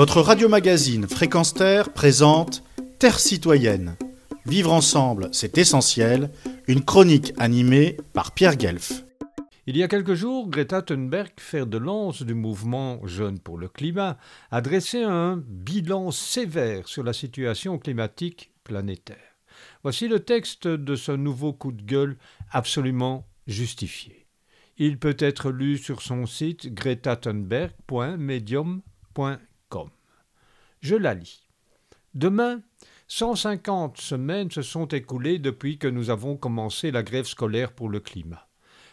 Votre radio-magazine Fréquence Terre présente Terre citoyenne. Vivre ensemble, c'est essentiel. Une chronique animée par Pierre Guelf. Il y a quelques jours, Greta Thunberg, fer de lance du mouvement Jeunes pour le climat, a dressé un bilan sévère sur la situation climatique planétaire. Voici le texte de ce nouveau coup de gueule absolument justifié. Il peut être lu sur son site gretathunberg.medium.com. Je la lis. Demain, 150 semaines se sont écoulées depuis que nous avons commencé la grève scolaire pour le climat.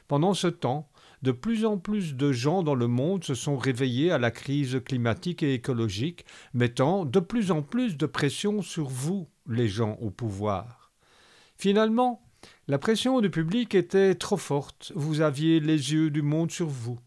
Pendant ce temps, de plus en plus de gens dans le monde se sont réveillés à la crise climatique et écologique, mettant de plus en plus de pression sur vous, les gens au pouvoir. Finalement, la pression du public était trop forte, vous aviez les yeux du monde sur vous.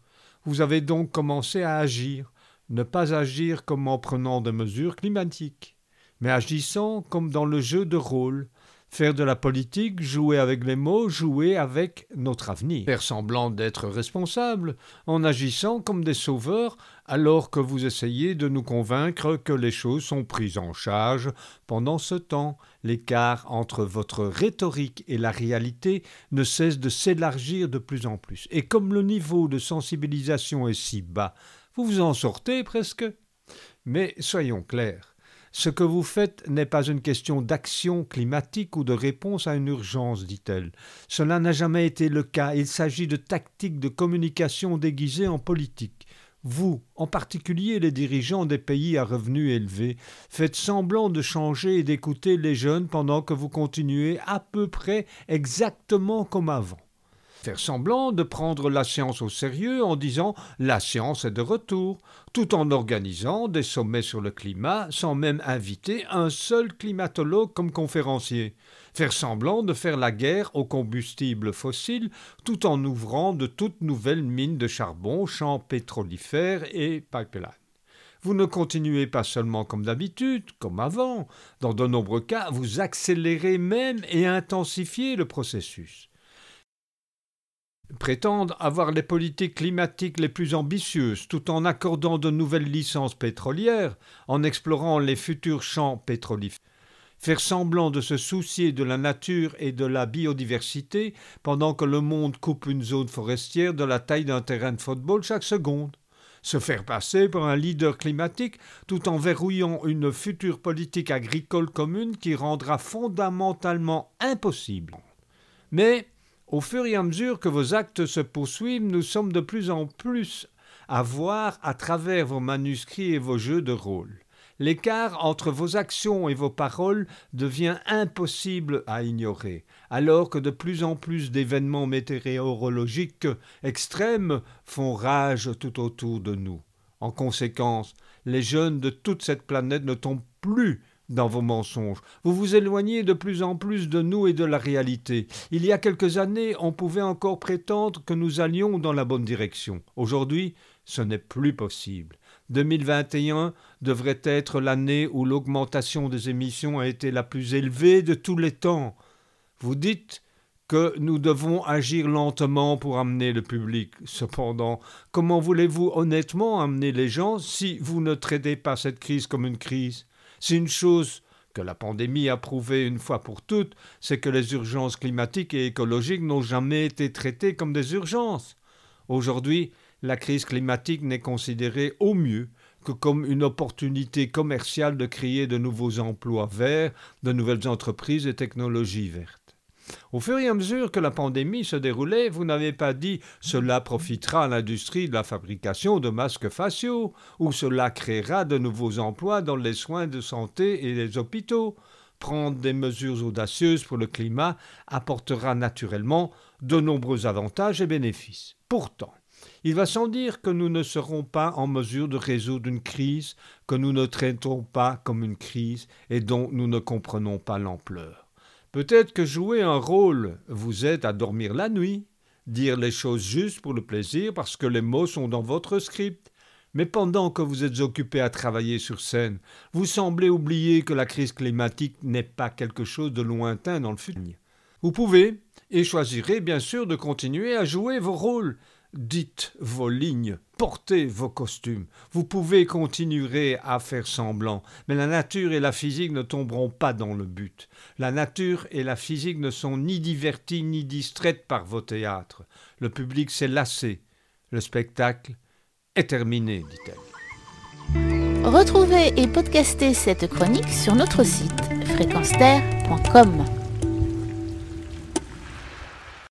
Vous avez donc commencé à agir, ne pas agir comme en prenant des mesures climatiques, mais agissant comme dans le jeu de rôle, Faire de la politique, jouer avec les mots, jouer avec notre avenir. Faire semblant d'être responsable en agissant comme des sauveurs alors que vous essayez de nous convaincre que les choses sont prises en charge. Pendant ce temps, l'écart entre votre rhétorique et la réalité ne cesse de s'élargir de plus en plus. Et comme le niveau de sensibilisation est si bas, vous vous en sortez presque. Mais soyons clairs. Ce que vous faites n'est pas une question d'action climatique ou de réponse à une urgence, dit-elle. Cela n'a jamais été le cas. Il s'agit de tactiques de communication déguisées en politique. Vous, en particulier les dirigeants des pays à revenus élevés, faites semblant de changer et d'écouter les jeunes pendant que vous continuez à peu près exactement comme avant faire semblant de prendre la science au sérieux en disant la science est de retour, tout en organisant des sommets sur le climat sans même inviter un seul climatologue comme conférencier, faire semblant de faire la guerre aux combustibles fossiles tout en ouvrant de toutes nouvelles mines de charbon, champs pétrolifères et pipelines. Vous ne continuez pas seulement comme d'habitude, comme avant, dans de nombreux cas, vous accélérez même et intensifiez le processus prétendent avoir les politiques climatiques les plus ambitieuses tout en accordant de nouvelles licences pétrolières, en explorant les futurs champs pétrolifères faire semblant de se soucier de la nature et de la biodiversité pendant que le monde coupe une zone forestière de la taille d'un terrain de football chaque seconde, se faire passer pour un leader climatique tout en verrouillant une future politique agricole commune qui rendra fondamentalement impossible. Mais au fur et à mesure que vos actes se poursuivent, nous sommes de plus en plus à voir à travers vos manuscrits et vos jeux de rôle. L'écart entre vos actions et vos paroles devient impossible à ignorer, alors que de plus en plus d'événements météorologiques extrêmes font rage tout autour de nous. En conséquence, les jeunes de toute cette planète ne tombent plus dans vos mensonges. Vous vous éloignez de plus en plus de nous et de la réalité. Il y a quelques années, on pouvait encore prétendre que nous allions dans la bonne direction. Aujourd'hui, ce n'est plus possible. 2021 devrait être l'année où l'augmentation des émissions a été la plus élevée de tous les temps. Vous dites que nous devons agir lentement pour amener le public. Cependant, comment voulez-vous honnêtement amener les gens si vous ne traitez pas cette crise comme une crise? C'est une chose que la pandémie a prouvé une fois pour toutes, c'est que les urgences climatiques et écologiques n'ont jamais été traitées comme des urgences. Aujourd'hui, la crise climatique n'est considérée au mieux que comme une opportunité commerciale de créer de nouveaux emplois verts, de nouvelles entreprises et technologies vertes. Au fur et à mesure que la pandémie se déroulait, vous n'avez pas dit cela profitera à l'industrie de la fabrication de masques faciaux ou cela créera de nouveaux emplois dans les soins de santé et les hôpitaux. Prendre des mesures audacieuses pour le climat apportera naturellement de nombreux avantages et bénéfices. Pourtant, il va sans dire que nous ne serons pas en mesure de résoudre une crise que nous ne traitons pas comme une crise et dont nous ne comprenons pas l'ampleur. Peut-être que jouer un rôle vous aide à dormir la nuit, dire les choses justes pour le plaisir parce que les mots sont dans votre script. Mais pendant que vous êtes occupé à travailler sur scène, vous semblez oublier que la crise climatique n'est pas quelque chose de lointain dans le futur. Vous pouvez, et choisirez bien sûr de continuer à jouer vos rôles, dites vos lignes, portez vos costumes. Vous pouvez continuer à faire semblant, mais la nature et la physique ne tomberont pas dans le but. La nature et la physique ne sont ni diverties ni distraites par vos théâtres. Le public s'est lassé. Le spectacle est terminé, dit-elle. Retrouvez et podcastez cette chronique sur notre site fréquenceterre.com.